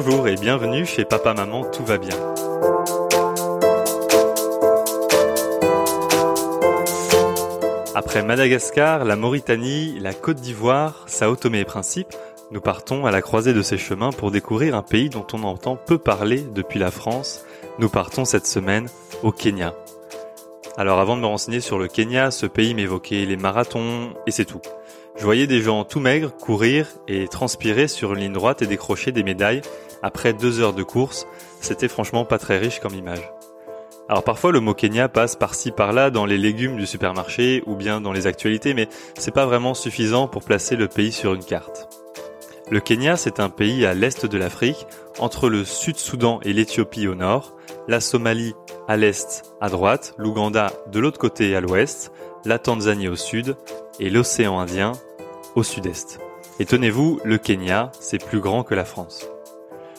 Bonjour et bienvenue chez Papa Maman Tout va bien. Après Madagascar, la Mauritanie, la Côte d'Ivoire, Sao Tomé et Principe, nous partons à la croisée de ces chemins pour découvrir un pays dont on entend peu parler depuis la France. Nous partons cette semaine au Kenya. Alors avant de me renseigner sur le Kenya, ce pays m'évoquait les marathons et c'est tout. Je voyais des gens tout maigres courir et transpirer sur une ligne droite et décrocher des médailles après deux heures de course. C'était franchement pas très riche comme image. Alors parfois le mot Kenya passe par-ci par-là dans les légumes du supermarché ou bien dans les actualités, mais c'est pas vraiment suffisant pour placer le pays sur une carte. Le Kenya, c'est un pays à l'est de l'Afrique, entre le Sud-Soudan et l'Éthiopie au nord, la Somalie à l'est, à droite, l'Ouganda de l'autre côté à l'ouest, la Tanzanie au sud et l'océan Indien au sud-est. Et tenez-vous, le Kenya, c'est plus grand que la France.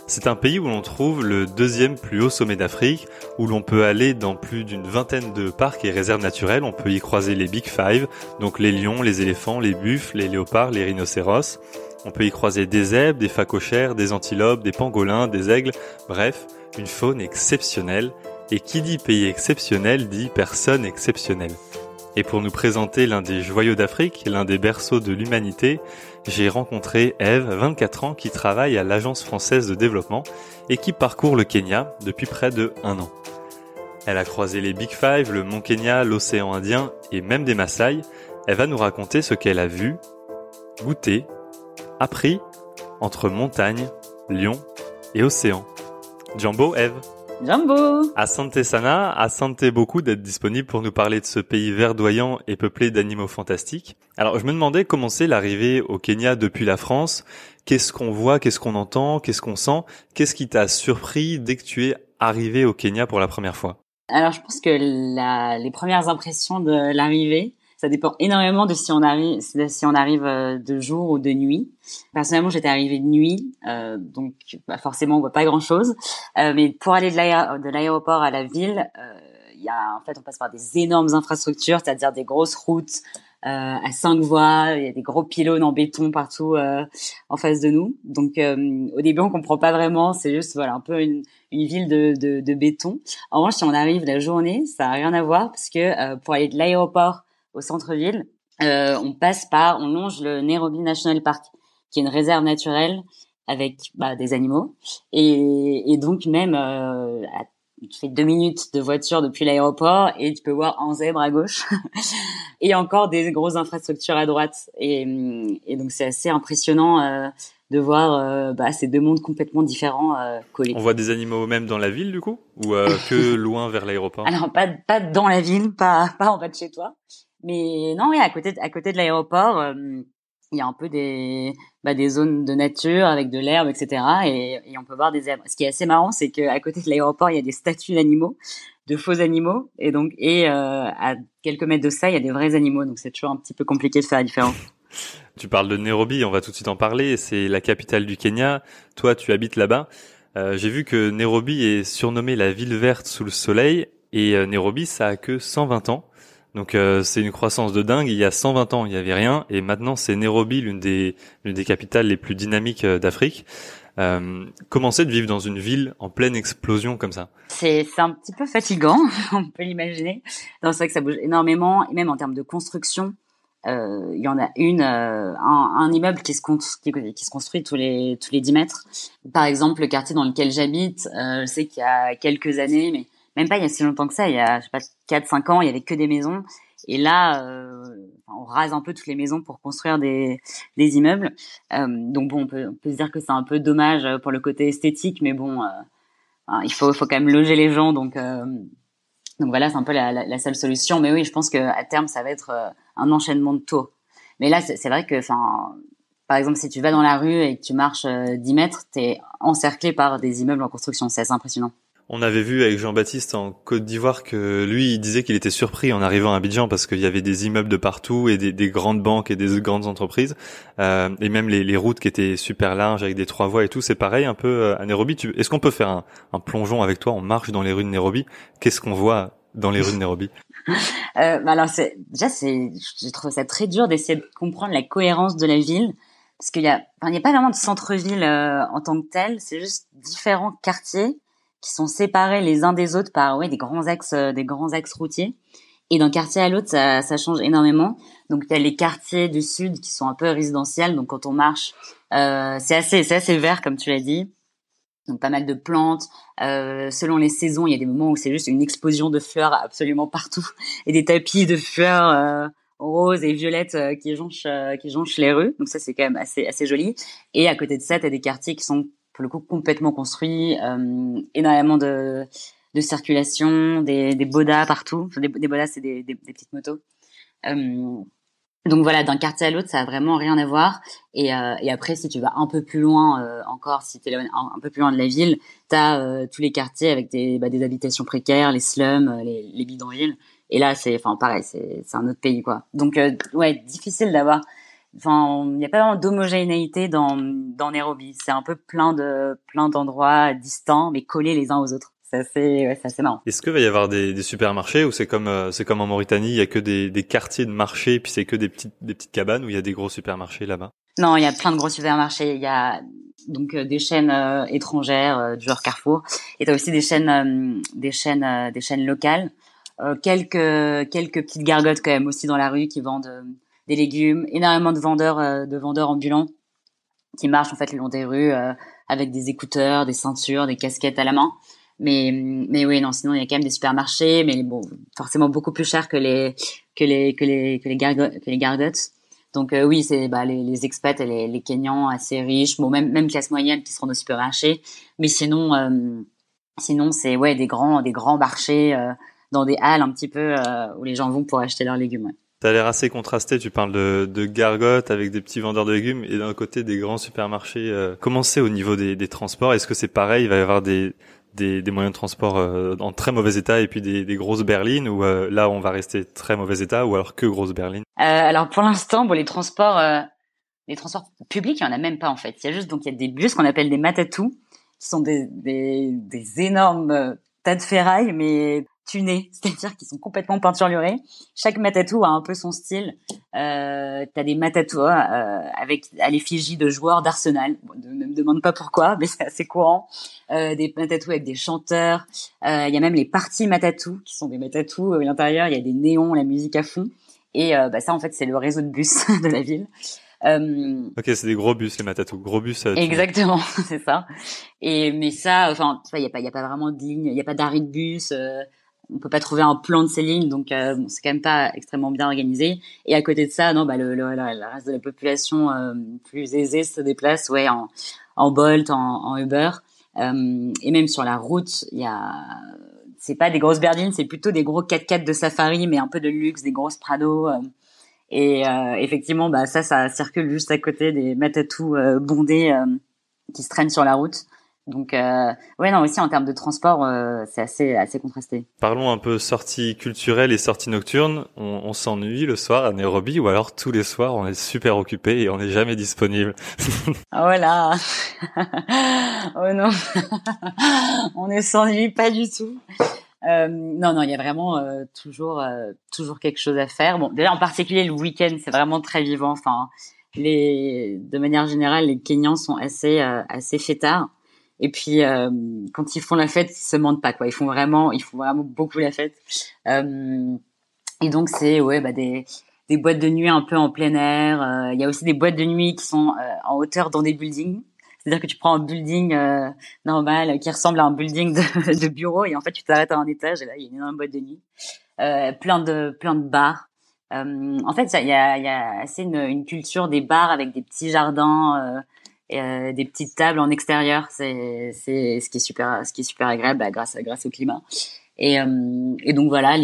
C'est un pays où l'on trouve le deuxième plus haut sommet d'Afrique, où l'on peut aller dans plus d'une vingtaine de parcs et réserves naturelles. On peut y croiser les Big Five, donc les lions, les éléphants, les buffles, les léopards, les rhinocéros. On peut y croiser des zèbres, des phacochères, des antilopes, des pangolins, des aigles, bref, une faune exceptionnelle. Et qui dit pays exceptionnel dit personne exceptionnelle. Et pour nous présenter l'un des joyaux d'Afrique, l'un des berceaux de l'humanité, j'ai rencontré Eve, 24 ans, qui travaille à l'Agence française de développement et qui parcourt le Kenya depuis près de un an. Elle a croisé les Big Five, le Mont Kenya, l'océan Indien et même des Maasai. Elle va nous raconter ce qu'elle a vu, goûté, appris entre montagne, lion et océan. Jumbo, Eve. Jumbo Asante Sana, asante beaucoup d'être disponible pour nous parler de ce pays verdoyant et peuplé d'animaux fantastiques. Alors je me demandais comment c'est l'arrivée au Kenya depuis la France. Qu'est-ce qu'on voit, qu'est-ce qu'on entend, qu'est-ce qu'on sent? Qu'est-ce qui t'a surpris dès que tu es arrivé au Kenya pour la première fois? Alors je pense que les premières impressions de l'arrivée, ça dépend énormément de si on arrive, si on arrive euh, de jour ou de nuit. Personnellement, j'étais arrivée de nuit, euh, donc bah, forcément on voit pas grand chose. Euh, mais pour aller de l'aéroport à la ville, euh, il y a en fait on passe par des énormes infrastructures, c'est-à-dire des grosses routes euh, à cinq voies, il y a des gros pylônes en béton partout euh, en face de nous. Donc au début on comprend pas vraiment, c'est juste voilà un peu une, une ville de, de, de, béton. En revanche, si on arrive la journée, ça a rien à voir parce que pour aller de l'aéroport au centre-ville, euh, on passe par, on longe le Nairobi National Park, qui est une réserve naturelle avec bah, des animaux. Et, et donc même, euh, tu fais deux minutes de voiture depuis l'aéroport et tu peux voir un zèbre à gauche et encore des grosses infrastructures à droite. Et, et donc c'est assez impressionnant euh, de voir euh, bah, ces deux mondes complètement différents euh, collés. On voit des animaux même dans la ville du coup? Ou euh, que loin vers l'aéroport? Alors pas pas dans la ville, pas pas en bas de chez toi, mais non, oui, à côté, à côté de l'aéroport, il y a un peu des, bah, des zones de nature avec de l'herbe, etc. Et, et, on peut voir des zèbres. Ce qui est assez marrant, c'est qu'à côté de l'aéroport, il y a des statues d'animaux, de faux animaux, et donc et euh, à quelques mètres de ça, il y a des vrais animaux. Donc c'est toujours un petit peu compliqué de faire la différence. Tu parles de Nairobi, on va tout de suite en parler. C'est la capitale du Kenya. Toi, tu habites là-bas. Euh, J'ai vu que Nairobi est surnommée la ville verte sous le soleil, et euh, Nairobi, ça a que 120 ans. Donc euh, c'est une croissance de dingue. Il y a 120 ans, il y avait rien, et maintenant c'est Nairobi, l'une des l'une des capitales les plus dynamiques euh, d'Afrique. Euh, comment c'est de vivre dans une ville en pleine explosion comme ça? C'est un petit peu fatigant, on peut l'imaginer. C'est vrai que ça bouge énormément, et même en termes de construction. Euh, il y en a une, euh, un, un, immeuble qui se, qui, se construit tous les tous les 10 mètres. Par exemple, le quartier dans lequel j'habite, euh, je sais qu'il y a quelques années, mais même pas il y a si longtemps que ça, il y a je sais pas 4 5 ans, il y avait que des maisons et là euh, on rase un peu toutes les maisons pour construire des des immeubles. Euh, donc bon, on peut on peut se dire que c'est un peu dommage pour le côté esthétique mais bon euh, il faut faut quand même loger les gens donc euh, donc voilà, c'est un peu la, seule solution mais oui, je pense que à terme ça va être euh, un enchaînement de tours. Mais là c'est vrai que par exemple, si tu vas dans la rue et que tu marches 10 mètres, tu es encerclé par des immeubles en construction. C'est assez impressionnant. On avait vu avec Jean-Baptiste en Côte d'Ivoire que lui, il disait qu'il était surpris en arrivant à Abidjan parce qu'il y avait des immeubles de partout et des, des grandes banques et des grandes entreprises euh, et même les, routes qui étaient super larges avec des trois voies et tout. C'est pareil un peu euh, à Nairobi. Est-ce qu'on peut faire un, plongeon avec toi On marche dans les rues de Nairobi? Qu'est-ce qu'on voit dans les rues de Nairobi? Euh, bah alors c'est déjà c'est je trouve ça très dur d'essayer de comprendre la cohérence de la ville parce qu'il y a, il n'y a pas vraiment de centre-ville en tant que tel. C'est juste différents quartiers qui sont séparés les uns des autres par ouais des grands axes, des grands axes routiers. Et d'un quartier à l'autre, ça, ça change énormément. Donc il y les quartiers du sud qui sont un peu résidentiels. Donc quand on marche, euh, c'est assez, c'est assez vert comme tu l'as dit. Donc pas mal de plantes. Euh, selon les saisons, il y a des moments où c'est juste une explosion de fleurs absolument partout et des tapis de fleurs euh, roses et violettes euh, qui jonchent euh, qui jonchent les rues. Donc ça c'est quand même assez assez joli. Et à côté de ça, tu as des quartiers qui sont le coup complètement construits, euh, énormément de de circulation, des, des bodas partout. des, des bodas, c'est des, des, petites motos. Euh, donc voilà, d'un quartier à l'autre, ça a vraiment rien à voir. Et, euh, et après, si tu vas un peu plus loin encore, si tu es un, peu plus loin de la ville, tu as tous les quartiers avec des, bah, des habitations précaires, les slums, les, les bidonvilles. Et là, c'est, enfin, pareil, c'est, un autre pays, quoi. Donc, ouais, difficile d'avoir. Enfin, il n'y a pas vraiment d'homogénéité dans dans Nairobi. C'est un peu plein de plein d'endroits distants, mais collés les uns aux autres c'est assez, ouais, c'est marrant. Est-ce qu'il va y avoir des, des supermarchés ou c'est comme euh, c'est comme en Mauritanie, il y a que des, des quartiers de marché puis c'est que des petites des petites cabanes où il y a des gros supermarchés là-bas? Non, il y a plein de gros supermarchés. Il y a donc euh, des chaînes euh, étrangères euh, du genre Carrefour et t'as aussi des chaînes des chaînes des chaînes locales. quelques quelques petites gargotes quand même aussi dans la rue qui vendent des légumes. Énormément de vendeurs de vendeurs ambulants qui marchent en fait le long des rues avec des écouteurs, des ceintures, des casquettes à la main. Mais, mais oui, non, sinon il y a quand même des supermarchés, mais bon, forcément beaucoup plus cher que les que les que les que les gargotes, que les gargotes. Donc euh, oui, c'est bah, les, les expats et les, les Kenyans assez riches, bon même même classe moyenne qui se rendent au supermarché. Mais sinon, euh, sinon c'est ouais des grands des grands marchés euh, dans des halles un petit peu euh, où les gens vont pour acheter leurs légumes. Ouais. T'as l'air assez contrasté. Tu parles de, de gargotes avec des petits vendeurs de légumes et d'un côté des grands supermarchés. Euh, comment c'est au niveau des, des transports? Est-ce que c'est pareil? Il va y avoir des des, des, moyens de transport euh, en très mauvais état et puis des, des grosses berlines ou euh, là on va rester très mauvais état ou alors que grosses berlines? Euh, Alors pour l'instant, bon les transports, euh, les transports publics, il y en a même pas en fait. Il y a juste donc il y a des bus qu'on appelle des matatous, qui sont des, des, des énormes tas de ferraille, mais tunés, c'est-à-dire qu'ils sont complètement peinturlurés. Chaque matatou a un peu son style. Euh, T'as des matatous euh, avec à l'effigie de joueurs d'Arsenal. Bon, ne me demande pas pourquoi, mais c'est assez courant. Euh, des matatous avec des chanteurs. Euh, il y a même les parties matatous, qui sont des matatous. À l'intérieur, il y a des néons, la musique à fond. Et euh, bah, ça, en fait, c'est le réseau de bus de la ville. Euh, ok, c'est des gros bus les Matatou, gros bus. Euh, exactement, c'est ça. Et mais ça, enfin, il y a pas, il y a pas vraiment de ligne, il y a pas d'arrêt de bus. Euh, on peut pas trouver un plan de lignes, donc euh, bon, c'est quand même pas extrêmement bien organisé. Et à côté de ça, non, bah le, le, le reste de la population euh, plus aisée se déplace, ouais, en, en Bolt, en, en Uber, euh, et même sur la route, il y a, c'est pas des grosses berlines, c'est plutôt des gros 4x4 de safari, mais un peu de luxe, des grosses Prado. et effectivement, bah ça, ça circule juste à côté des matatous bondés qui se traînent sur la route. Donc, euh, ouais, non, aussi en termes de transport, euh, c'est assez, assez contrasté. Parlons un peu sorties culturelles et sorties nocturnes. On, on s'ennuie le soir à Nairobi ou alors tous les soirs on est super occupé et on n'est jamais disponible. oh là Oh non On ne s'ennuie pas du tout. Euh, non, non, il y a vraiment euh, toujours, euh, toujours quelque chose à faire. Bon, déjà en particulier le week-end, c'est vraiment très vivant. Enfin, les, de manière générale, les Kenyans sont assez, euh, assez fêtards. Et puis euh, quand ils font la fête, ils se mentent pas quoi. Ils font vraiment, ils font vraiment beaucoup la fête. Euh, et donc c'est ouais bah des des boîtes de nuit un peu en plein air. Euh, il y a aussi des boîtes de nuit qui sont euh, en hauteur dans des buildings. C'est-à-dire que tu prends un building euh, normal qui ressemble à un building de, de bureau et en fait tu t'arrêtes à un étage et là il y a une énorme boîte de nuit. plein de plein de bars. en fait, il y a, y a assez une, une, culture des bars avec des petits jardins euh, des petites tables en extérieur, c'est ce qui est super ce qui est super agréable bah, grâce grâce au climat. Et, euh, et donc voilà,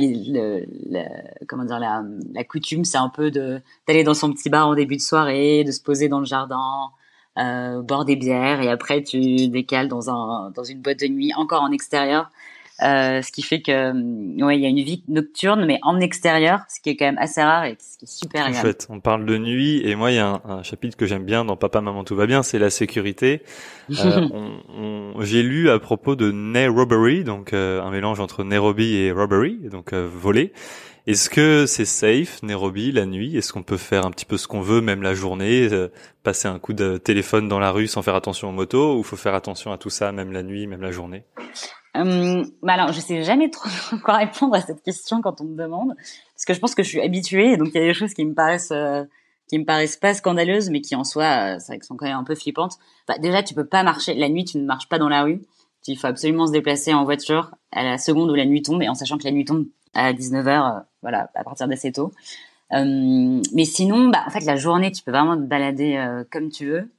comment dire la, coutume, c'est un peu d'aller dans son petit bar en début de soirée, de se poser dans le jardin, euh, boire des bières, et après tu décales dans un dans une boîte de nuit encore en extérieur euh, ce qui fait que euh, ouais, il y a une vie nocturne, mais en extérieur, ce qui est quand même assez rare et ce qui est super. En fait, on parle de nuit et moi, il y a un, un chapitre que j'aime bien dans Papa, Maman, tout va bien, c'est la sécurité. Euh, on, on, J'ai lu à propos de Robbery, donc euh, un mélange entre Nairobi et robbery, donc voler. Est-ce que c'est safe, Nairobi, la nuit? Est-ce qu'on peut faire un petit peu ce qu'on veut, même la journée, euh, passer un coup de téléphone dans la rue sans faire attention aux motos, ou faut faire attention à tout ça, même la nuit, même la journée? Euh, bah alors, je sais jamais trop quoi répondre à cette question quand on me demande, parce que je pense que je suis habituée, donc il y a des choses qui me paraissent euh, qui me paraissent pas scandaleuses, mais qui en soi, euh, c'est vrai sont quand même un peu flippantes. Bah, déjà, tu peux pas marcher la nuit, tu ne marches pas dans la rue. Il faut absolument se déplacer en voiture à la seconde où la nuit tombe, et en sachant que la nuit tombe à 19h, voilà, à partir d'assez tôt. Euh, mais sinon, bah, en fait, la journée, tu peux vraiment te balader euh, comme tu veux.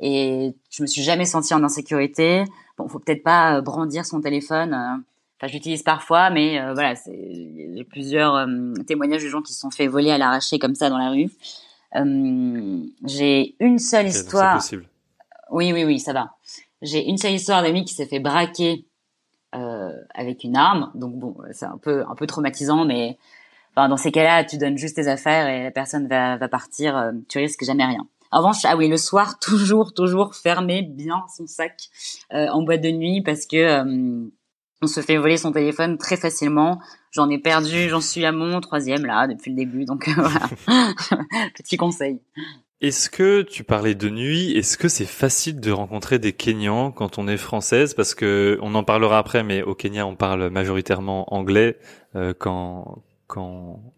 Et je me suis jamais sentie en insécurité. Bon, faut peut-être pas euh, brandir son téléphone. Enfin, je l'utilise parfois, mais voilà, c'est j'ai plusieurs témoignages de gens qui se sont fait voler à l'arraché comme ça dans la rue. j'ai une seule histoire. possible. Oui, oui, oui, ça va. J'ai une seule histoire d'ami qui s'est fait braquer euh, avec une arme. Donc bon, c'est un peu un peu traumatisant, mais enfin, dans ces cas-là, tu donnes juste tes affaires et la personne va, va partir. Euh, tu risques jamais rien. En revanche, ah oui, le soir, toujours, toujours fermer bien son sac euh, en boîte de nuit parce que euh, on se fait voler son téléphone très facilement. J'en ai perdu, j'en suis à mon troisième là depuis le début, donc voilà. Petit conseil. Est-ce que tu parlais de nuit Est-ce que c'est facile de rencontrer des Kenyans quand on est française? Parce que on en parlera après, mais au Kenya on parle majoritairement anglais euh, quand quand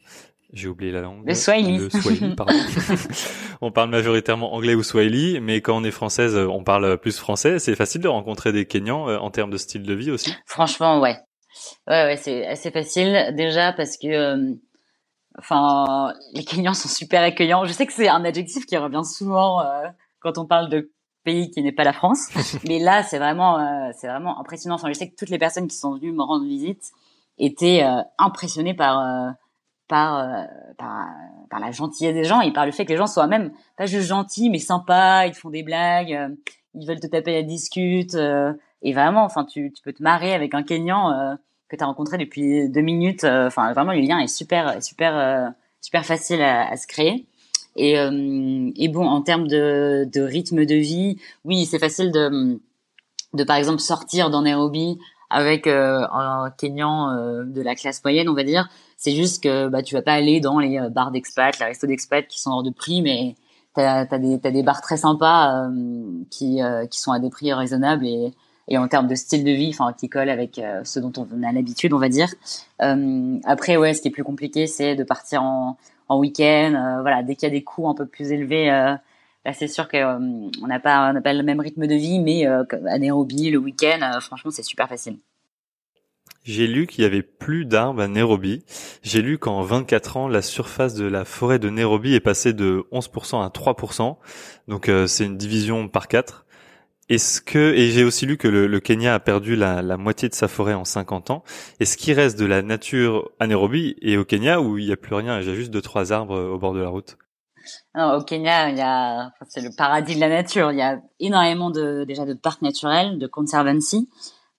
j'ai oublié la langue. Le Swahili. Le Swahili, pardon. on parle majoritairement anglais ou Swahili, mais quand on est française, on parle plus français. C'est facile de rencontrer des Kenyans euh, en termes de style de vie aussi. Franchement, ouais. Ouais, ouais, c'est assez facile déjà parce que euh, Enfin, les Kenyans sont super accueillants. Je sais que c'est un adjectif qui revient souvent euh, quand on parle de pays qui n'est pas la France, mais là c'est vraiment, euh, c'est vraiment impressionnant. Enfin, je sais que toutes les personnes qui sont venues me rendre visite étaient impressionnées par par, par, par la gentillesse des gens et par le fait que les gens soient même pas juste gentils mais sympas, ils font des blagues, ils veulent te taper la discute et vraiment, enfin, tu, tu peux te marrer avec un Kenyan que tu as rencontré depuis deux minutes. Euh, enfin, vraiment, le lien est super, super, euh, super facile à, à, se créer. Et, euh, et bon, en termes de, de rythme de vie, oui, c'est facile de, de par exemple sortir dans Nairobi avec un Kenyan de la classe moyenne, on va dire. C'est juste que bah, tu vas pas aller dans les bars d'expat, les restos d'expat qui sont hors de prix, mais tu as, des, des bars très sympas qui, qui sont à des prix raisonnables et, et en termes de style de vie, enfin qui colle avec euh, ce dont on a l'habitude, on va dire. Euh, après, ouais, ce qui est plus compliqué, c'est de partir en, en week-end. Euh, voilà, dès qu'il y a des coûts un peu plus élevés, là c'est sûr que on n'a pas, pas le même rythme de vie, mais à Nairobi le week-end, franchement, c'est super facile. J'ai lu qu'il y avait plus d'arbres à Nairobi. J'ai lu qu'en 24 ans, la surface de la forêt de Nairobi est passée de 11% à 3%. Donc c'est une division par 4. Est-ce que et j'ai aussi lu que le, Kenya a perdu la, moitié de sa forêt en 50 ans. Est-ce qu'il reste de la nature à Nairobi et au Kenya où il n'y a plus rien Il y a juste deux trois arbres au bord de la route? Non, au Kenya, il y a c'est le paradis de la nature. Il y a énormément de déjà de parcs naturels, de conservancy.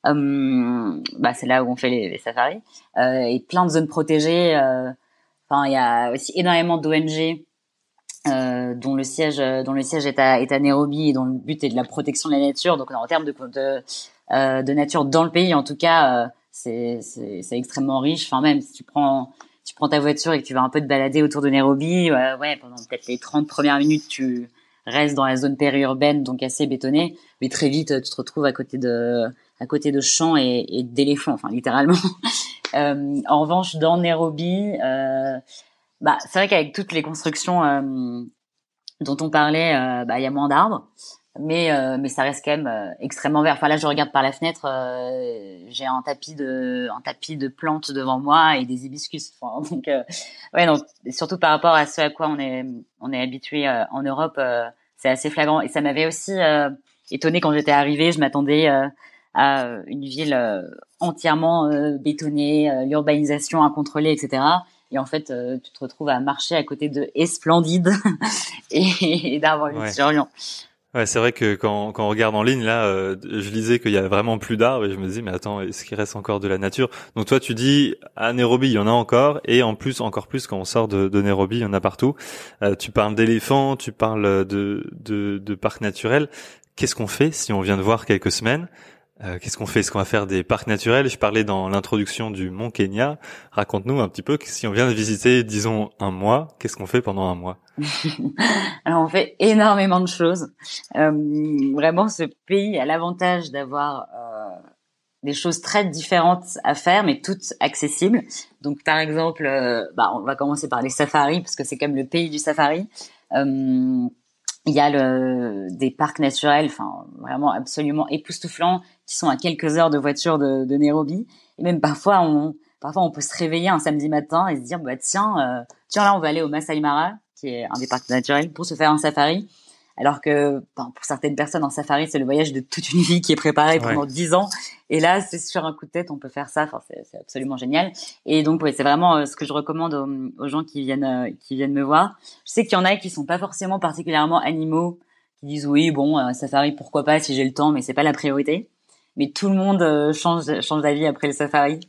Hum, bah, c'est là où on fait les, safaris euh, et plein de zones protégées. Euh, enfin, il y a aussi énormément d'ONG euh, dont le siège euh, dont le siège est à, est à Nairobi et dont le but est de la protection de la nature. Donc en termes de de, euh, de nature dans le pays, en tout cas, euh, c'est c'est extrêmement riche. Enfin même si tu prends tu prends ta voiture et que tu vas un peu te balader autour de Nairobi, ouais, pendant peut-être les 30 premières minutes, tu restes dans la zone périurbaine, donc assez bétonnée, mais très vite tu te retrouves à côté de à côté de champs et, d'éléphants, enfin littéralement. euh, en revanche, dans Nairobi, euh, bah, c'est vrai qu'avec toutes les constructions euh, dont on parlait, euh, bah, il y a moins d'arbres, mais euh, mais ça reste quand même extrêmement vert. Enfin là, je regarde par la fenêtre, j'ai un tapis de un tapis de plantes devant moi et des hibiscus. Enfin, donc ouais, donc surtout par rapport à ce à quoi on est on est habitué en Europe, c'est assez flagrant. Et ça m'avait aussi étonné quand j'étais arrivée. Je m'attendais à une ville entièrement bétonnée, l'urbanisation incontrôlée, etc. Et en fait, euh, tu te retrouves à marcher à côté de Esplendide et, d'arbres ouais. Ouais, c'est vrai que quand, quand on regarde en ligne, là, euh, je lisais qu'il y a vraiment plus d'arbres et je me dis, mais attends, est-ce qu'il reste encore de la nature? Donc toi, tu dis, à Nairobi, il y en a encore et en plus, encore plus, quand on sort de, de Nairobi, il y en a partout. Euh, tu parles d'éléphants, tu parles de, de, de parcs naturels. Qu'est-ce qu'on fait si on vient de voir quelques semaines? Euh, qu'est-ce qu'on fait? Est-ce qu'on va faire des parcs naturels? Je parlais dans l'introduction du Mont Kenya. Raconte-nous un petit peu si on vient de visiter, disons, un mois, qu'est-ce qu'on fait pendant un mois? Alors on fait énormément de choses. Euh, vraiment, ce pays a l'avantage d'avoir euh, des choses très différentes à faire, mais toutes accessibles. Donc par exemple, euh, bah, on va commencer par les safaris, parce que c'est comme le pays du safari. Euh, il y a le, des parcs naturels, enfin vraiment absolument époustouflants, qui sont à quelques heures de voiture de, de Nairobi. Et même parfois, on, parfois on peut se réveiller un samedi matin et se dire bah tiens, euh, tiens là on va aller au Masai Mara, qui est un des parcs naturels, pour se faire un safari. Alors que pour certaines personnes, un safari, c'est le voyage de toute une vie qui est préparé pendant dix ans. Et là, c'est sur un coup de tête, on peut faire ça. Enfin, c'est absolument génial. Et donc, ouais, c'est vraiment euh, ce que je recommande aux, gens qui viennent, euh, qui viennent me voir. Je sais qu'il y en a qui sont pas forcément particulièrement animaux, qui disent oui, bon, un safari, pourquoi pas si j'ai le temps, mais c'est pas la priorité. Mais tout le monde euh, change, change d'avis après le safari.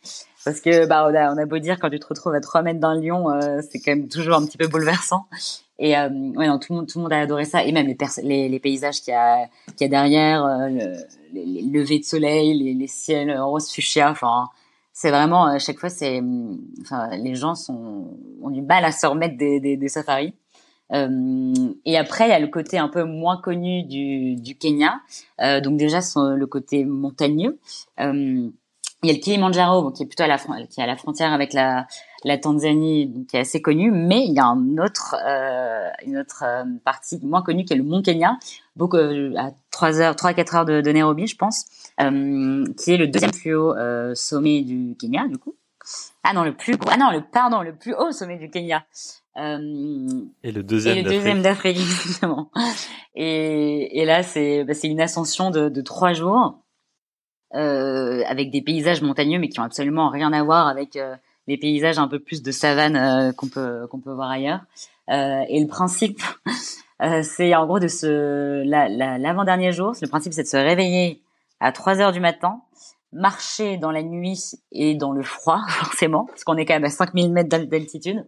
Parce que bah on a, beau dire quand tu te retrouves à 3 mètres d'un lion, c'est quand même toujours un petit peu bouleversant. Et euh, ouais, non, tout le monde, tout le monde a adoré ça, et même les, paysages qu'il y a, a derrière, euh, le, les, levées de soleil, les, ciels rose fuchsia. Enfin, c'est vraiment à chaque fois, c'est, enfin, les gens sont ont du mal à se remettre des, des, safaris. Euh, et après, il y a le côté un peu moins connu du, Kenya. Euh, donc déjà, le côté montagneux. Euh, il y a le Kilimanjaro, qui est plutôt à la, qui est à la frontière avec la, la Tanzanie, qui est assez connue, mais il y a un autre, euh, une autre euh, partie moins connue qui est le Mont Kenya, beaucoup euh, à 3 heures, 3 à 4 heures de, de Nairobi, je pense, qui est le deuxième plus haut sommet du Kenya, du coup. Ah non, le plus, ah non, le pardon, le plus haut sommet du Kenya. et le deuxième, et le deuxième d'Afrique, exactement. Et, et là, c'est, bah, c'est une ascension de, de trois jours. Euh, avec des paysages montagneux, mais qui ont absolument rien à voir avec euh, les paysages un peu plus de savane euh, qu'on peut qu'on peut voir ailleurs. et le principe, c'est en gros de se l'avant-dernier jour, le principe c'est de se réveiller à 3 heures du matin, marcher dans la nuit et dans le froid forcément, parce qu'on est quand même à 5000 mètres d'altitude,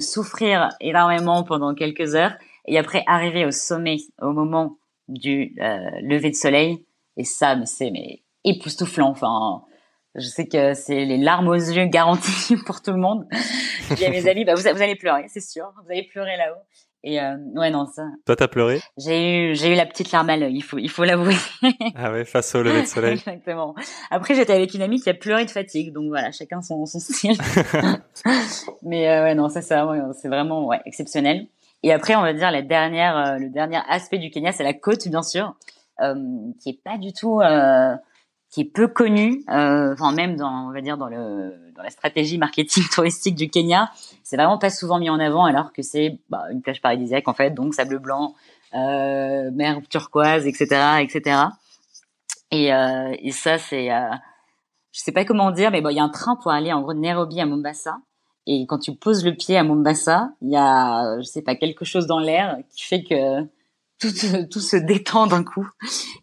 souffrir énormément pendant quelques heures et après arriver au sommet au moment du lever de soleil et ça, mais c'est mais époustouflant. Enfin, je sais que c'est les larmes aux yeux garanties pour tout le monde. Je dis à mes amis, bah vous, allez pleurer, c'est sûr. Vous allez pleurer là-haut. Et euh, ouais, non, ça. Toi, t'as pleuré? J'ai eu, j'ai eu la petite larme à l'œil. Il faut, il faut l'avouer. ah ouais, face au lever de soleil. Exactement. Après, j'étais avec une amie qui a pleuré de fatigue, donc voilà, chacun son, son style. Mais euh, ouais, non, ça, c'est vraiment ouais, exceptionnel. Et après, on va dire la dernière, euh, le dernier aspect du Kenya, c'est la côte, bien sûr. Euh, qui est pas du tout euh, qui est peu connu, euh, enfin même dans, on va dire dans le dans la stratégie marketing touristique du Kenya, c'est vraiment pas souvent mis en avant alors que c'est bah, une plage paradisiaque en fait, donc sable blanc, mer turquoise, etc., etc. Et, ça c'est, euh, je sais pas comment dire, mais il y a un train pour aller en gros de Nairobi à Mombasa. Et quand tu poses le pied à Mombasa, il y a, je sais pas, quelque chose dans l'air qui fait que tout, tout se détend d'un coup.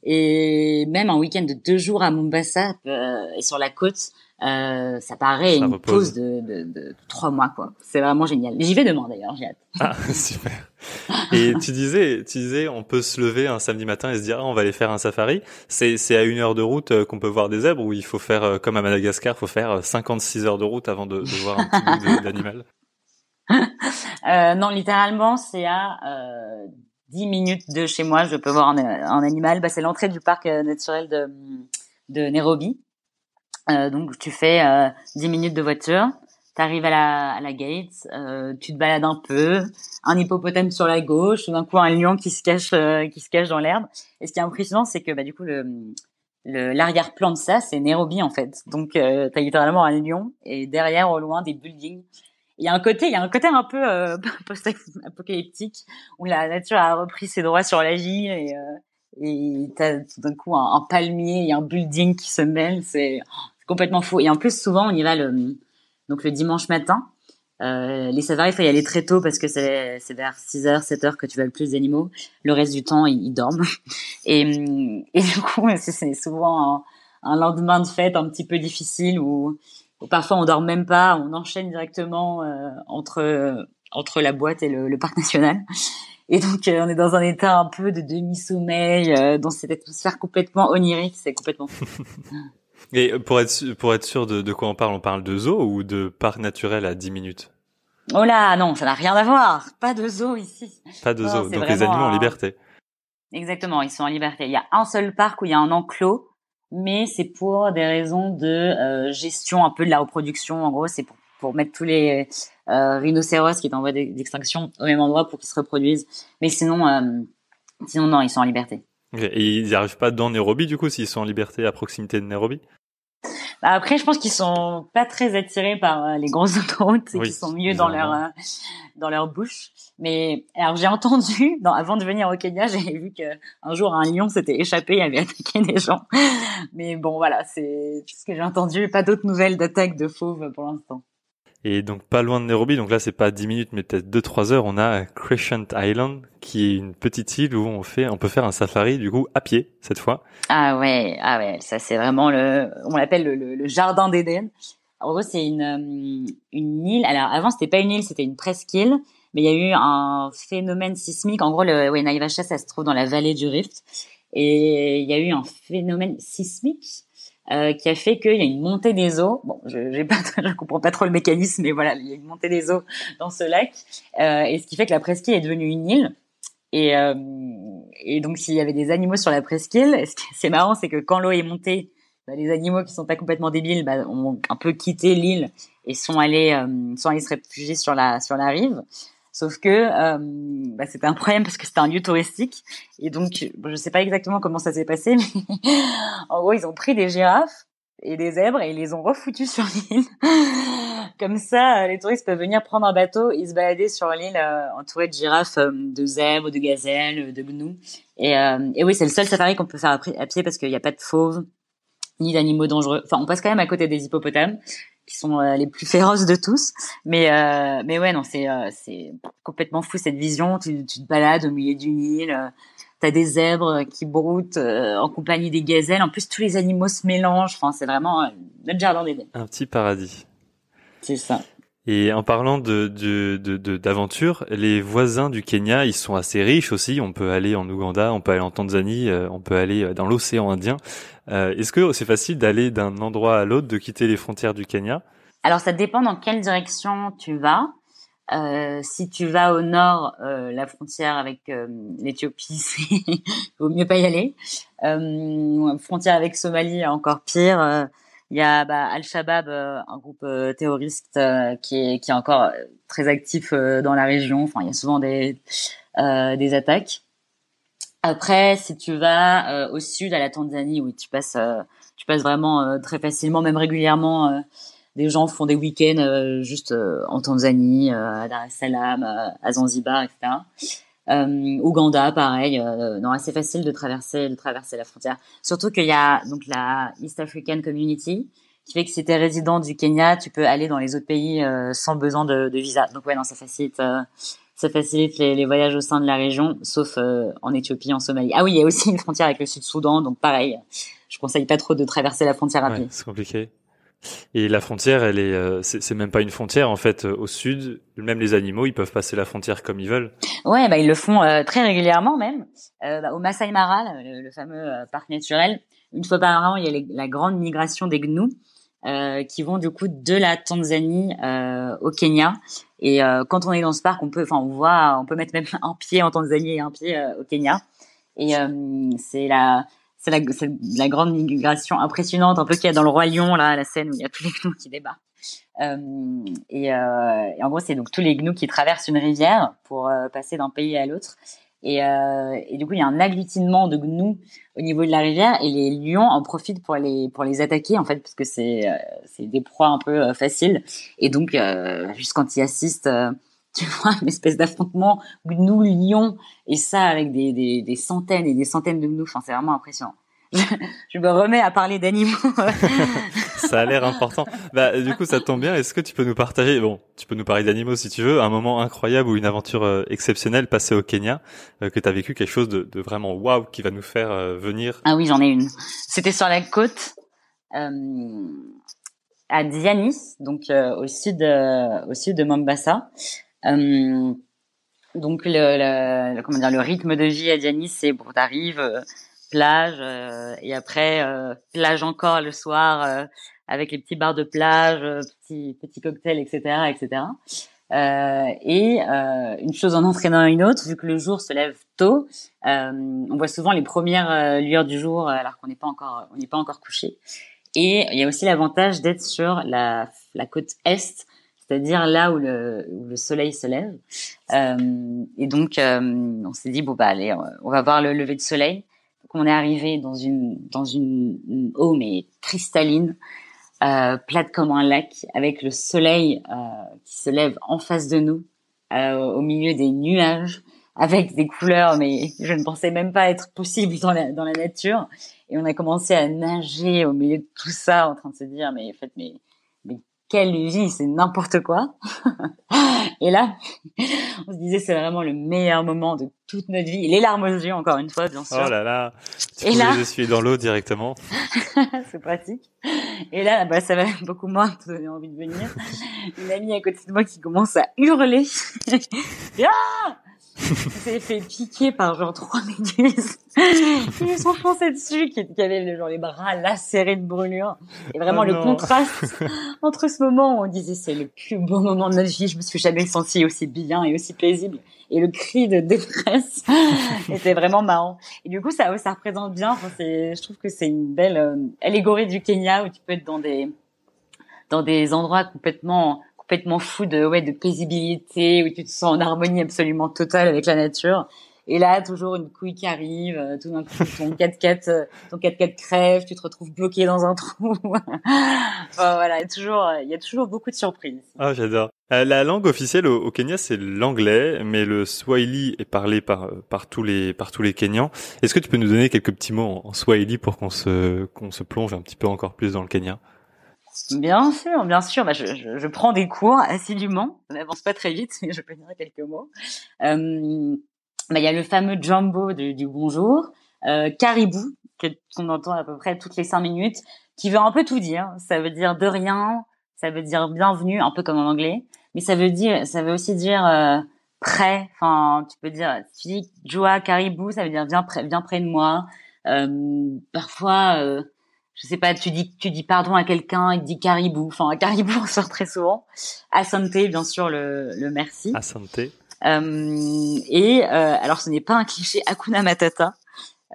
Et même un week-end de deux jours à Mombasa euh, et sur la côte, euh, ça paraît une pause de, de, de, trois mois, quoi. C'est vraiment génial. J'y vais demain d'ailleurs, j'ai hâte. Ah, super. Et tu disais, tu disais, on peut se lever un samedi matin et se dire, ah, on va aller faire un safari. C'est, c'est à une heure de route euh, qu'on peut voir des zèbres ou il faut faire, euh, comme à Madagascar, il faut faire 56 heures de route avant de, de voir un petit bout d'animal? euh, non, littéralement, c'est à euh, 10 minutes de chez moi, je peux voir un, animal. Bah, c'est l'entrée du parc euh, naturel de, de Nairobi. Euh, donc tu fais euh, 10 minutes de voiture, tu arrives à la, à la gate, euh, tu te balades un peu, un hippopotame sur la gauche, d'un coup un lion qui se cache euh, qui se cache dans l'herbe. Et ce qui est impressionnant, c'est que bah, du coup le l'arrière-plan de ça, c'est Nairobi en fait. Donc euh, tu as littéralement un lion et derrière au loin des buildings il y a un côté, il y a un côté un peu euh, post-apocalyptique où la nature a repris ses droits sur la vie et euh, et t'as tout d'un coup un, palmier et un building qui se mêlent, c'est complètement fou. Et en plus, souvent, on y va le donc le dimanche matin. Euh, les savaris, il faut y aller très tôt parce que c'est vers 6 heures, 7 heures que tu vois le plus d'animaux. Le reste du temps, ils, dorment. Et, et du coup, c'est souvent un, un, lendemain de fête un petit peu difficile où parfois on dort même pas, on enchaîne directement euh, entre entre la boîte et le, le, parc national. Et donc, on est dans un état un peu de demi-sommeil, dans cette atmosphère complètement onirique, c'est complètement. Et pour être pour être sûr de, de quoi on parle, on parle de zoo ou de parc naturel à 10 minutes? Oh là, non, ça n'a rien à voir. Pas de zoo ici. Pas de zoo. Donc les animaux en liberté. Exactement, ils sont en liberté. Il y a un seul parc où il y a un enclos, mais c'est pour des raisons de euh, gestion un peu de la reproduction. En gros, c'est pour, mettre tous les euh, rhinocéros qui sont en voie d'extinction au même endroit pour qu'ils se reproduisent. Mais sinon, euh, sinon non, ils sont en liberté. Et ils n'y arrivent pas dans Nairobi du coup s'ils sont en liberté à proximité de Nairobi? Après, je pense qu'ils sont pas très attirés par euh, les grosses autoroutes et qu'ils sont mieux dans leur euh, dans leur bouche. Mais alors j'ai entendu, dans, avant de venir au Kenya, j'ai vu que un jour un lion s'était échappé et avait attaqué des gens. Mais bon, voilà, c'est ce que j'ai entendu. Pas d'autres nouvelles d'attaques de fauves pour l'instant. Et donc pas loin de Nairobi, donc là c'est pas 10 minutes mais peut-être 2-3 heures, on a Crescent Island qui est une petite île où on fait, on peut faire un safari du coup à pied cette fois. Ah ouais, ah ouais, ça c'est vraiment le, on l'appelle le, jardin d'Éden. En gros c'est une euh, une île. Alors avant c'était pas une île, c'était une presqu'île, mais il y a eu un phénomène sismique. En gros le ouais, Naivasha ça se trouve dans la vallée du Rift et il y a eu un phénomène sismique euh, qui a fait qu'il y a une montée des eaux. Bon, je je comprends pas trop le mécanisme, mais voilà, il y a une montée des eaux dans ce lac, euh, et ce qui fait que la presqu'île est devenue une île. Et, euh, donc, s'il y avait des animaux sur la presqu'île, ce qui c'est marrant, c'est que quand l'eau est montée, bah, les animaux qui sont pas complètement débiles bah, ont un peu quitté l'île et sont allés, sont allés se réfugier sur la sur la rive. Sauf que bah, c'était un problème parce que c'était un lieu touristique et donc je sais pas exactement comment ça s'est passé, mais en gros ils ont pris des girafes et des zèbres et ils les ont refoutus sur l'île. Comme ça, les touristes peuvent venir prendre un bateau et se balader sur l'île euh, entourés de girafes, euh, de zèbres, de gazelles, de gnous. Et, euh, et oui, c'est le seul safari qu'on peut faire à pied parce qu'il n'y a pas de fauves ni d'animaux dangereux. Enfin, on passe quand même à côté des hippopotames qui sont euh, les plus féroces de tous. Mais euh, mais ouais, non, c'est euh, c'est complètement fou cette vision. Tu, tu te balades au milieu d'une île. T'as des zèbres qui broutent en compagnie des gazelles. En plus, tous les animaux se mélangent. Enfin, c'est vraiment notre jardin d'Éden. Un petit paradis. C'est ça. Et en parlant de d'aventure, de, les voisins du Kenya, ils sont assez riches aussi. On peut aller en Ouganda, on peut aller en Tanzanie, on peut aller dans l'océan Indien. Euh, Est-ce que c'est facile d'aller d'un endroit à l'autre, de quitter les frontières du Kenya? Alors ça dépend dans quelle direction tu vas. Euh, si tu vas au nord, euh, la frontière avec euh, l'Éthiopie, il vaut mieux pas y aller. Euh, frontière avec Somalie, encore pire. Euh, il y a bah, Al-Shabaab, un groupe terroriste qui est qui est encore très actif dans la région. Enfin, il y a souvent des des attaques. Après, si tu vas euh, au sud, à la Tanzanie, oui, tu passes, euh, tu passes vraiment euh, très facilement, même régulièrement. des gens font des week-ends juste en Tanzanie, à Dar es Salaam, à Zanzibar, etc. Ouganda, pareil, non, assez facile de traverser, de traverser la frontière. Surtout qu'il y a donc la East African Community, qui fait que si tu es résident du Kenya, tu peux aller dans les autres pays sans besoin de, de, visa. Donc ouais, non, ça facilite ça facilite les, les, voyages au sein de la région, sauf euh, en Éthiopie, en Somalie. Ah oui, il y a aussi une frontière avec le Sud-Soudan, donc pareil, je conseille pas trop de traverser la frontière à pied. c'est compliqué. Et la frontière, elle est, euh, c'est même pas une frontière en fait. Euh, au sud, même les animaux, ils peuvent passer la frontière comme ils veulent. Ouais, bah ils le font très régulièrement même. Bah, au Masai Mara, le, fameux parc naturel, une fois par an, il y a la grande migration des gnous. qui vont du coup de la Tanzanie au Kenya et euh, quand on est dans ce parc, on peut, enfin, on voit, on peut mettre même un pied en Tanzanie et un pied euh, au Kenya. Et euh, c'est la, c'est la, la, grande migration impressionnante, un peu qu'il y a dans le roi lion là, la scène où il y a tous les gnous qui débarquent. Et, et, en gros, c'est donc tous les gnous qui traversent une rivière pour passer d'un pays à l'autre. Et, euh, et, du coup, il y a un agglutinement de gnous au niveau de la rivière et les lions en profitent pour les pour les attaquer en fait parce que c'est euh, c'est des proies un peu euh, faciles. Et donc, euh, juste quand ils assistent, euh, tu vois, une espèce d'affrontement gnous-lions et ça avec des, des, des centaines et des centaines de gnous. Enfin, c'est vraiment impressionnant. je me remets à parler d'animaux. ça a l'air important. Bah, du coup, ça tombe bien. Est-ce que tu peux nous partager, bon, tu peux nous parler d'animaux si tu veux, un moment incroyable ou une aventure euh, exceptionnelle passée au Kenya, euh, que tu as vécu quelque chose de, de vraiment waouh qui va nous faire euh, venir? Ah oui, j'en ai une. C'était sur la côte, à Dianis, donc au sud, au sud de Mombasa. Donc le, le, comment dire le rythme de vie à Dianis, c'est bon, t'arrives euh, plage euh, et après euh, plage encore le soir avec les petits bars de plage, petits petits cocktails, etc., etc. et une chose en entraînant une autre, vu que le jour se lève tôt, on voit souvent les premières lueurs du jour alors qu'on n'est pas encore on n'est pas encore couché. Et il y a aussi l'avantage d'être sur la, la côte est c'est-à-dire là où le, où le soleil se lève. Euh, et donc, euh, on s'est dit bon bah allez, on va voir le lever de soleil. Donc on est arrivé dans une dans une, eau mais cristalline, euh, plate comme un lac, avec le soleil euh, qui se lève en face de nous, euh, au milieu des nuages, avec des couleurs mais je ne pensais même pas être possible dans la dans la nature. Et on a commencé à nager au milieu de tout ça, en train de se dire mais en fait mais quelle vie, c'est n'importe quoi. et là, on se disait c'est vraiment le meilleur moment de toute notre vie. les larmes aux yeux, encore une fois, bien sûr. Oh là là, tu et là, je suis dans l'eau directement. c'est pratique. Et là, bah, ça va beaucoup moins te donner envie de venir. Une amie à côté de moi qui commence à hurler. ah s'est fait piquer par genre trois méduses qui sont foncées dessus, qui, qui avaient genre les bras lacérés de brûlure. Et vraiment oh le contraste entre ce moment où on disait c'est le plus beau moment de notre vie, je me suis jamais sentie aussi bien et aussi paisible, et le cri de détresse était vraiment marrant. Et du coup ça ça représente bien. Enfin, je trouve que c'est une belle euh, allégorie du Kenya où tu peux être dans des dans des endroits complètement complètement fou de ouais de paisibilité où tu te sens en harmonie absolument totale avec la nature. Et là, toujours une couille qui arrive, euh, tout d'un coup, ton 4x4, euh, ton 4x4 crève, tu te retrouves bloqué dans un trou. voilà, toujours, euh, il y a toujours beaucoup de surprises. Ah, j'adore. la langue officielle au, Kenya, c'est l'anglais, mais le swahili est parlé par par tous les par tous les Kenyans. Est-ce que tu peux nous donner quelques petits mots en, en swahili pour qu'on se qu'on se plonge un petit peu encore plus dans le Kenya? Bien sûr, bien sûr. Bah, je, je, je, prends des cours assidûment. Ça n'avance pas très vite, mais je peux dire quelques mots. Euh, bah, il y a le fameux jumbo du, du bonjour, euh, caribou qu'on entend à peu près toutes les cinq minutes, qui veut un peu tout dire. Ça veut dire de rien, ça veut dire bienvenue, un peu comme en anglais, mais ça veut dire, ça veut aussi dire euh, prêt. Enfin, tu peux dire, tu dis joie caribou, ça veut dire viens près, viens près de moi. Euh, parfois euh, je sais pas, tu dis tu dis pardon à quelqu'un, il dit caribou. Enfin, caribou on sort très souvent. Asante, bien sûr, le, le merci. Asante. Euh, et euh, alors, ce n'est pas un cliché Akuna Matata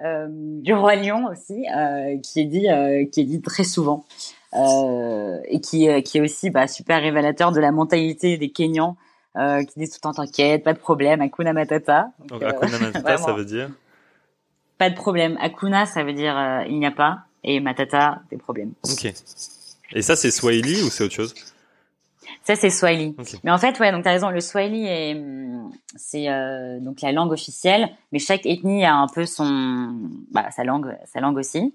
euh, du roi lion aussi, euh, qui est dit euh, qui est dit très souvent euh, et qui qui est aussi bah, super révélateur de la mentalité des Kenyans. qui disent tout le temps t'inquiète, pas de problème, Akuna Matata. Donc, Akuna Matata, ça veut dire Pas de problème. Akuna, ça veut dire il n'y a pas et Matata, des problèmes. Ok. Et ça, c'est Swahili ou c'est autre chose? Ça, c'est Swahili. Mais en fait, ouais, donc t'as raison. Le Swahili est, hum, c'est euh, donc la langue officielle, mais chaque ethnie a un peu son, bah, sa langue, sa langue aussi.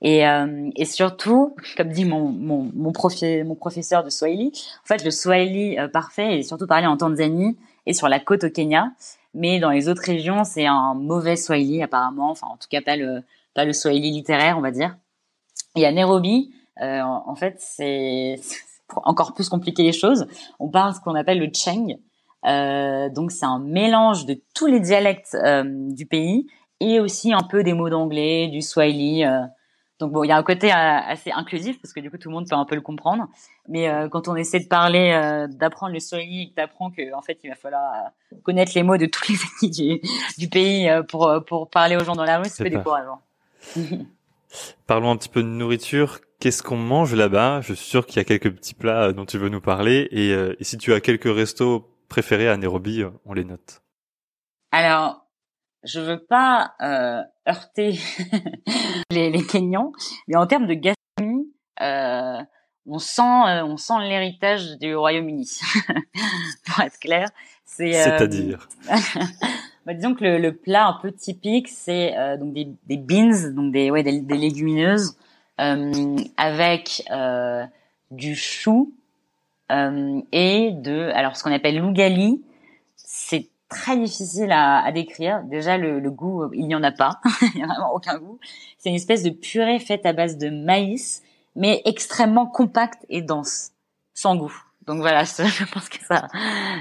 Et, euh, et surtout, comme dit mon mon mon, profi, mon professeur de Swahili, en fait, le Swahili euh, parfait est surtout parlé en Tanzanie et sur la côte au Kenya. Mais dans les autres régions, c'est un mauvais Swahili apparemment. Enfin, en tout cas, pas le pas le Swahili littéraire, on va dire. Et à Nairobi, euh, en fait, c'est encore plus compliqué les choses. On parle ce qu'on appelle le Cheng. Euh, donc c'est un mélange de tous les dialectes euh, du pays et aussi un peu des mots d'anglais, du Swahili. Donc bon, il y a un côté assez inclusif parce que du coup tout le monde peut un peu le comprendre. Mais quand on essaie de parler, d'apprendre le Swahili, t'apprends que en fait il va falloir connaître les mots de tous les ethnies du, du pays pour pour parler aux gens dans la rue, c'est décourageant. Parlons un petit peu de nourriture. Qu'est-ce qu'on mange là-bas? Je suis sûr qu'il y a quelques petits plats dont tu veux nous parler. Et, euh, si tu as quelques restos préférés à Nairobi, euh, on les note. Alors, je veux pas euh, heurter les, les Kenyans, mais en termes de gastronomie, euh, on sent, on sent l'héritage du Royaume-Uni, pour être clair. C'est-à-dire? bah, disons que le, le, plat un peu typique, c'est euh, donc des, des, beans, donc des, ouais, des, légumineuses, euh, avec euh, du chou euh, et de, alors ce qu'on appelle l'ougali. C'est très difficile à, à, décrire. Déjà, le, le goût, il n'y en a pas. il n'y a vraiment aucun goût. C'est une espèce de purée faite à base de maïs, mais extrêmement compacte et dense, sans goût. Donc voilà, je pense que ça,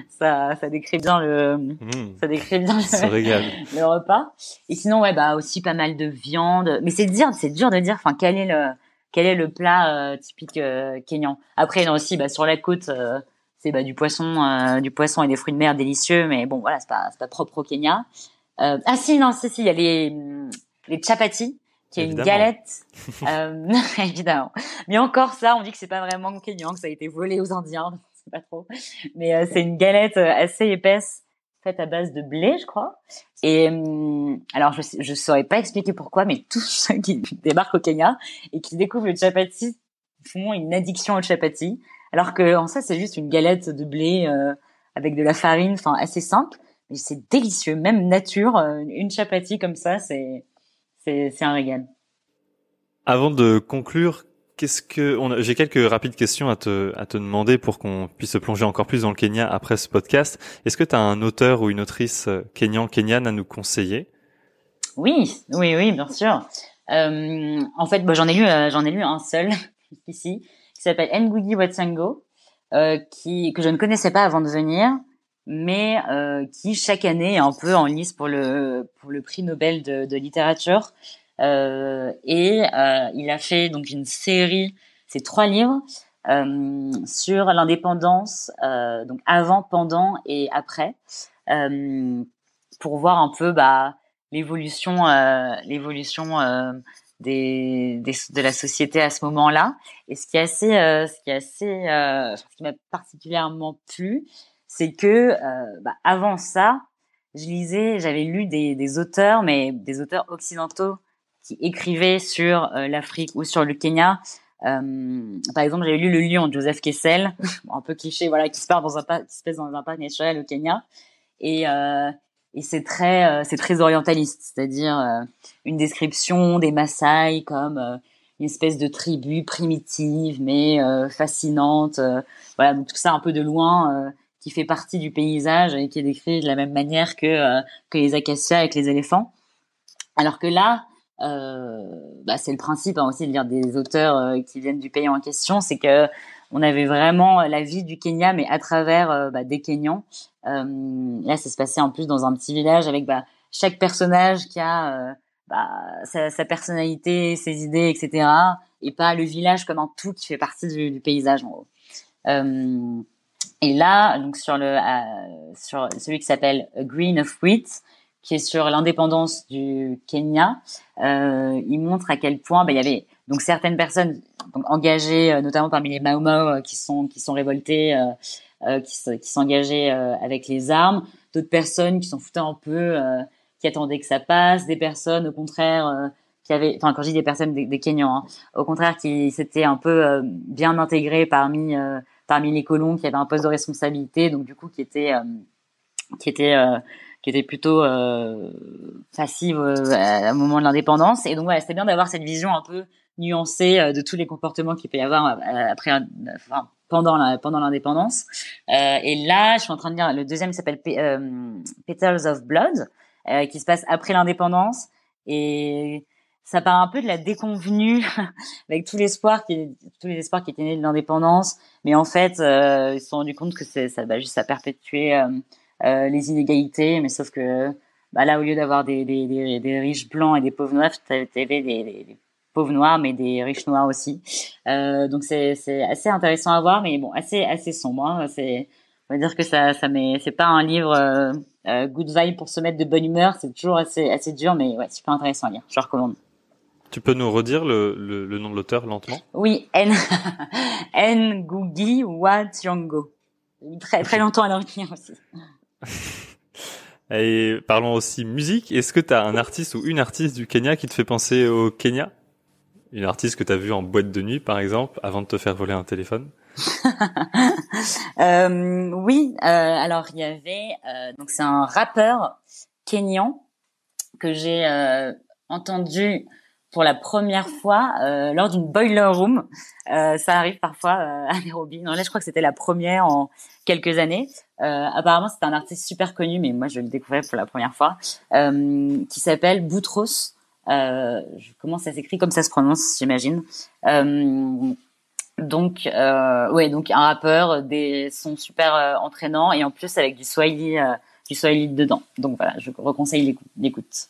ça, ça décrit bien le, mmh. ça décrit bien le, repas. Et sinon, ouais, bah aussi pas mal de viande. Mais c'est dire, c'est dur de dire. Enfin, quel est le, quel est le plat euh, typique euh, kényan Après, non aussi, bah sur la côte, euh, c'est bah, du poisson, du poisson et des fruits de mer délicieux. Mais bon, voilà, c'est pas, c'est pas propre au Kenya. ah si, non, si, si, il y a les, les chapatis qui est une galette, euh, évidemment. Mais encore ça, on dit que c'est pas vraiment kenyan, que ça a été volé aux Indiens, c'est pas trop. Mais euh, c'est une galette euh, assez épaisse, faite à base de blé, je crois. Et hum, alors, je je saurais pas expliquer pourquoi, mais tous ceux qui débarquent au Kenya et qui découvrent le chapati font une addiction au chapati, alors que en ça, c'est juste une galette de blé euh, avec de la farine, enfin assez simple, mais c'est délicieux. Même nature, une chapati comme ça, c'est c'est un régal. Avant de conclure, qu'est-ce que j'ai quelques rapides questions à te à te demander pour qu'on puisse se plonger encore plus dans le Kenya après ce podcast. Est-ce que tu as un auteur ou une autrice euh, kenyan kenyane à nous conseiller? Oui, oui, oui, bien sûr. Euh, en fait, j'en ai lu euh, j'en ai lu un seul ici qui s'appelle Ngugi Watsango euh, qui que je ne connaissais pas avant de venir mais euh, qui chaque année est un peu en lice pour le prix Nobel de, littérature. Euh, et euh, il a fait donc une série, c'est trois livres euh, sur l'indépendance, euh, donc avant, pendant et après, euh, pour voir un peu bah, l'évolution l'évolution des, des, de la société à ce moment-là. Et ce qui est assez, ce qui est assez, ce qui m'a particulièrement plu, c'est que euh, bah, avant ça, je lisais, j'avais lu des, auteurs, mais des auteurs occidentaux qui écrivaient sur euh, l'Afrique ou sur le Kenya. Euh, par exemple, j'avais lu Le Lion de Joseph Kessel, un peu cliché, voilà, qui se passe dans un parc, qui se passe dans un parc naturel au Kenya, et, et c'est très, c'est très orientaliste, c'est-à-dire une description des Maasai comme une espèce de tribu primitive mais fascinante, voilà, donc tout ça un peu de loin qui fait partie du paysage et qui est décrit de la même manière que euh, que les acacias avec les éléphants. Alors que là, euh, bah, c'est le principe hein, aussi de lire des auteurs euh, qui viennent du pays en question, c'est que on avait vraiment la vie du Kenya, mais à travers bah, des Kenyans. là, ça se passait en plus dans un petit village avec bah, chaque personnage qui a sa, personnalité, ses idées, etc. Et pas le village comme un tout qui fait partie du, du paysage en gros. Et là, donc sur le euh, sur celui qui s'appelle Green of Wheat, qui est sur l'indépendance du Kenya, euh, il montre à quel point bah, il y avait donc certaines personnes donc, engagées, euh, notamment parmi les Mau Mau, qui sont qui sont révoltées, euh, qui, qui s'engageaient avec les armes, d'autres personnes qui s'en foutaient un peu, qui attendaient que ça passe, des personnes au contraire qui avaient, enfin quand je dis des personnes des, des Kenyans, hein, au contraire qui s'étaient un peu bien intégrées parmi parmi les colons qui avaient un poste de responsabilité, donc du coup qui était euh, qui était euh, qui était plutôt euh, passive euh, au moment de l'indépendance. Et donc ouais, c'était bien d'avoir cette vision un peu nuancée de tous les comportements qu'il peut y avoir après, enfin, pendant la, pendant l'indépendance. Euh, et là, je suis en train de lire le deuxième s'appelle Petals of Blood, qui se passe après l'indépendance. Et ça part un peu de la déconvenue avec tout l'espoir qui tous les espoirs qui étaient nés de l'indépendance. Mais en fait euh, ils se sont rendus compte que ça va juste à perpétuer euh, euh, les inégalités. Mais sauf que bah là au lieu d'avoir des, des, des, riches blancs et des pauvres noirs tu avais des, des, pauvres noirs mais des riches noirs aussi. Euh, donc c'est c'est assez intéressant à voir mais bon assez assez sombre hein. c'est on va dire que ça ça met c'est pas un livre euh, good vibe pour se mettre de bonne humeur. C'est toujours assez assez dur mais ouais super intéressant à lire. Je recommande tu peux nous redire le, le, le nom de l'auteur lentement? Oui, N. Ngugi Wa Thiong'o. Très très longtemps à retenir aussi. Et parlons aussi musique. Est-ce que tu as un artiste ou une artiste du Kenya qui te fait penser au Kenya? Une artiste que tu as vue en boîte de nuit, par exemple, avant de te faire voler un téléphone? Euh, Oui, euh, alors il y avait... Euh, donc c'est un rappeur kenyan que j'ai entendu pour la première fois euh, lors d'une boiler room. Euh, ça arrive parfois euh, à Nairobi. Non, là, je crois que c'était la première en quelques années. Apparemment, c'est un artiste super connu, mais moi, je le découvrais pour la première fois, qui s'appelle Boutros. Comment ça s'écrit Comme ça se prononce, j'imagine. Donc, ouais, donc un rappeur, des sons super entraînants et en plus avec du Swahili, du Swahili dedans. Donc voilà, je reconseille l'écoute.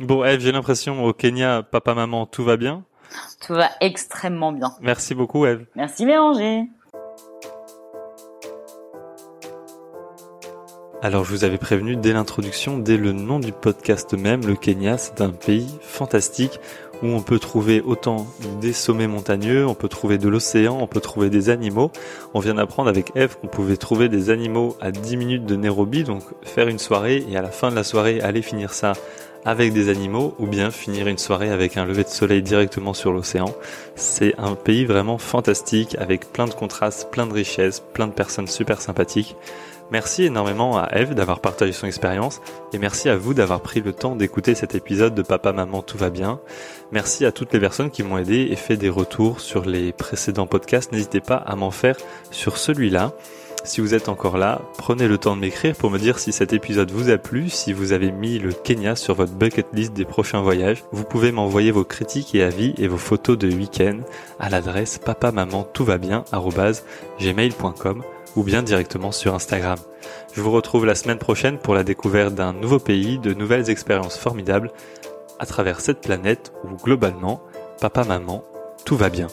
Bon, Eve, j'ai l'impression au Kenya, papa, maman, tout va bien. Tout va extrêmement bien. Merci beaucoup, Eve. Merci, Béranger. Alors je vous avais prévenu dès l'introduction, dès le nom du podcast même, le Kenya, c'est un pays fantastique où on peut trouver autant des sommets montagneux, on peut trouver de l'océan, on peut trouver des animaux. On vient d'apprendre avec Eve qu'on pouvait trouver des animaux à 10 minutes de Nairobi, donc faire une soirée et à la fin de la soirée aller finir ça avec des animaux ou bien finir une soirée avec un lever de soleil directement sur l'océan. C'est un pays vraiment fantastique avec plein de contrastes, plein de richesses, plein de personnes super sympathiques. Merci énormément à Eve d'avoir partagé son expérience et merci à vous d'avoir pris le temps d'écouter cet épisode de Papa Maman Tout va bien. Merci à toutes les personnes qui m'ont aidé et fait des retours sur les précédents podcasts. N'hésitez pas à m'en faire sur celui-là. Si vous êtes encore là, prenez le temps de m'écrire pour me dire si cet épisode vous a plu, si vous avez mis le Kenya sur votre bucket list des prochains voyages. Vous pouvez m'envoyer vos critiques et avis et vos photos de week-end à l'adresse papa maman tout va bien gmail.com ou bien directement sur Instagram. Je vous retrouve la semaine prochaine pour la découverte d'un nouveau pays, de nouvelles expériences formidables à travers cette planète où globalement, papa, maman, tout va bien.